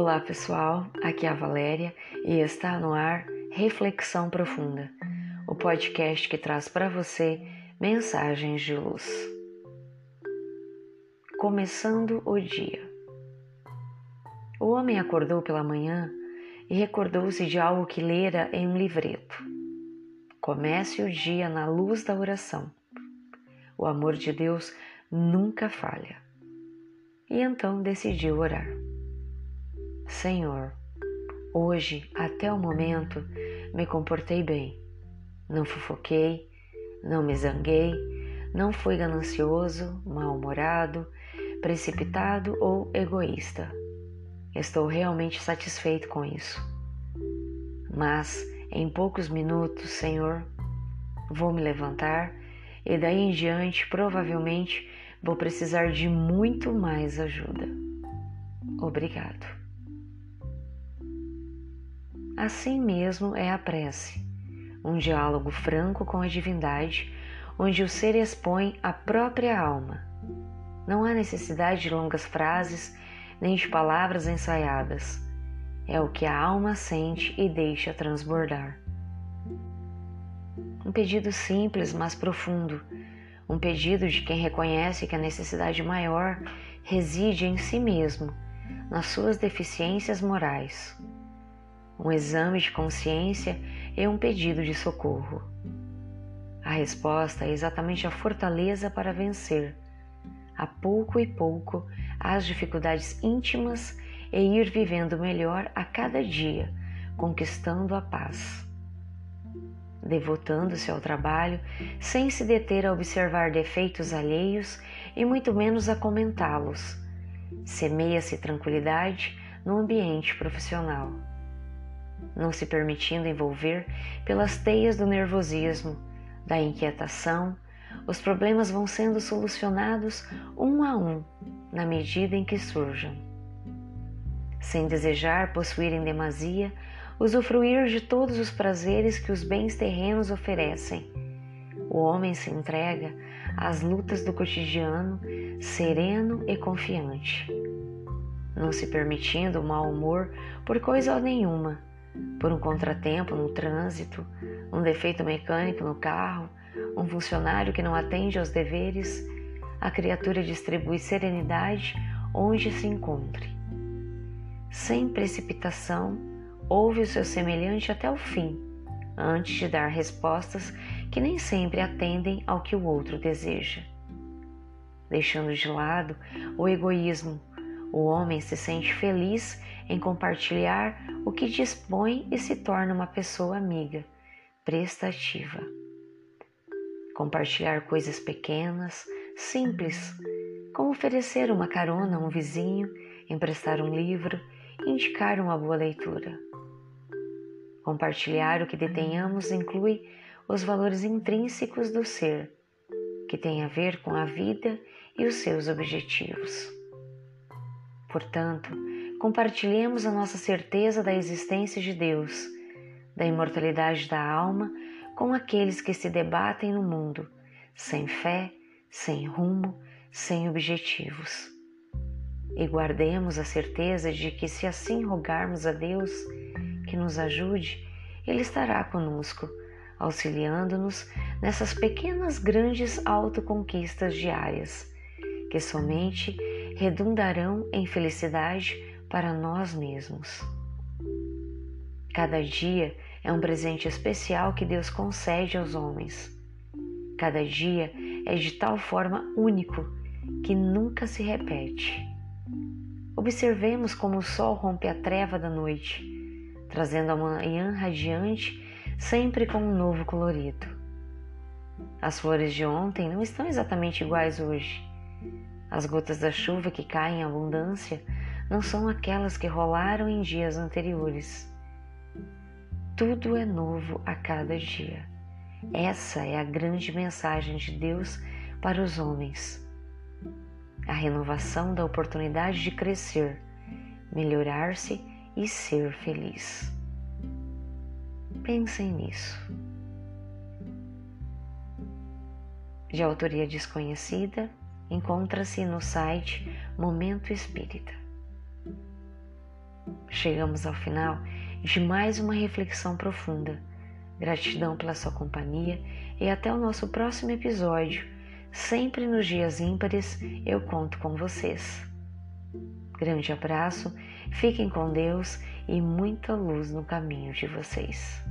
Olá pessoal, aqui é a Valéria e está no ar Reflexão Profunda, o podcast que traz para você mensagens de luz. Começando o dia. O homem acordou pela manhã e recordou-se de algo que lera em um livreto. Comece o dia na luz da oração. O amor de Deus nunca falha. E então decidiu orar. Senhor, hoje, até o momento, me comportei bem. Não fofoquei, não me zanguei, não fui ganancioso, mal-humorado, precipitado ou egoísta. Estou realmente satisfeito com isso. Mas, em poucos minutos, Senhor, vou me levantar e daí em diante provavelmente vou precisar de muito mais ajuda. Obrigado. Assim mesmo é a prece, um diálogo franco com a divindade, onde o ser expõe a própria alma. Não há necessidade de longas frases nem de palavras ensaiadas. É o que a alma sente e deixa transbordar. Um pedido simples, mas profundo. Um pedido de quem reconhece que a necessidade maior reside em si mesmo, nas suas deficiências morais um exame de consciência e um pedido de socorro. A resposta é exatamente a fortaleza para vencer, a pouco e pouco, as dificuldades íntimas e ir vivendo melhor a cada dia, conquistando a paz. Devotando-se ao trabalho, sem se deter a observar defeitos alheios e muito menos a comentá-los, semeia-se tranquilidade no ambiente profissional não se permitindo envolver pelas teias do nervosismo, da inquietação, os problemas vão sendo solucionados um a um na medida em que surjam. Sem desejar possuir em demasia, usufruir de todos os prazeres que os bens terrenos oferecem, o homem se entrega às lutas do cotidiano sereno e confiante, não se permitindo o mau humor por coisa nenhuma por um contratempo no trânsito, um defeito mecânico no carro, um funcionário que não atende aos deveres, a criatura distribui serenidade onde se encontre. Sem precipitação, ouve o seu semelhante até o fim, antes de dar respostas que nem sempre atendem ao que o outro deseja. Deixando de lado o egoísmo, o homem se sente feliz em compartilhar o que dispõe e se torna uma pessoa amiga, prestativa. Compartilhar coisas pequenas, simples, como oferecer uma carona a um vizinho, emprestar um livro, indicar uma boa leitura. Compartilhar o que detenhamos inclui os valores intrínsecos do ser, que tem a ver com a vida e os seus objetivos. Portanto, compartilhemos a nossa certeza da existência de Deus, da imortalidade da alma com aqueles que se debatem no mundo, sem fé, sem rumo, sem objetivos. E guardemos a certeza de que, se assim rogarmos a Deus que nos ajude, Ele estará conosco, auxiliando-nos nessas pequenas grandes autoconquistas diárias, que somente redundarão em felicidade para nós mesmos. Cada dia é um presente especial que Deus concede aos homens. Cada dia é de tal forma único que nunca se repete. Observemos como o sol rompe a treva da noite, trazendo a manhã radiante, sempre com um novo colorido. As flores de ontem não estão exatamente iguais hoje, as gotas da chuva que caem em abundância não são aquelas que rolaram em dias anteriores. Tudo é novo a cada dia. Essa é a grande mensagem de Deus para os homens. A renovação da oportunidade de crescer, melhorar-se e ser feliz. Pensem nisso. De autoria desconhecida, encontra-se no site Momento Espírita. Chegamos ao final de mais uma reflexão profunda. Gratidão pela sua companhia e até o nosso próximo episódio. Sempre nos dias ímpares eu conto com vocês. Grande abraço, fiquem com Deus e muita luz no caminho de vocês.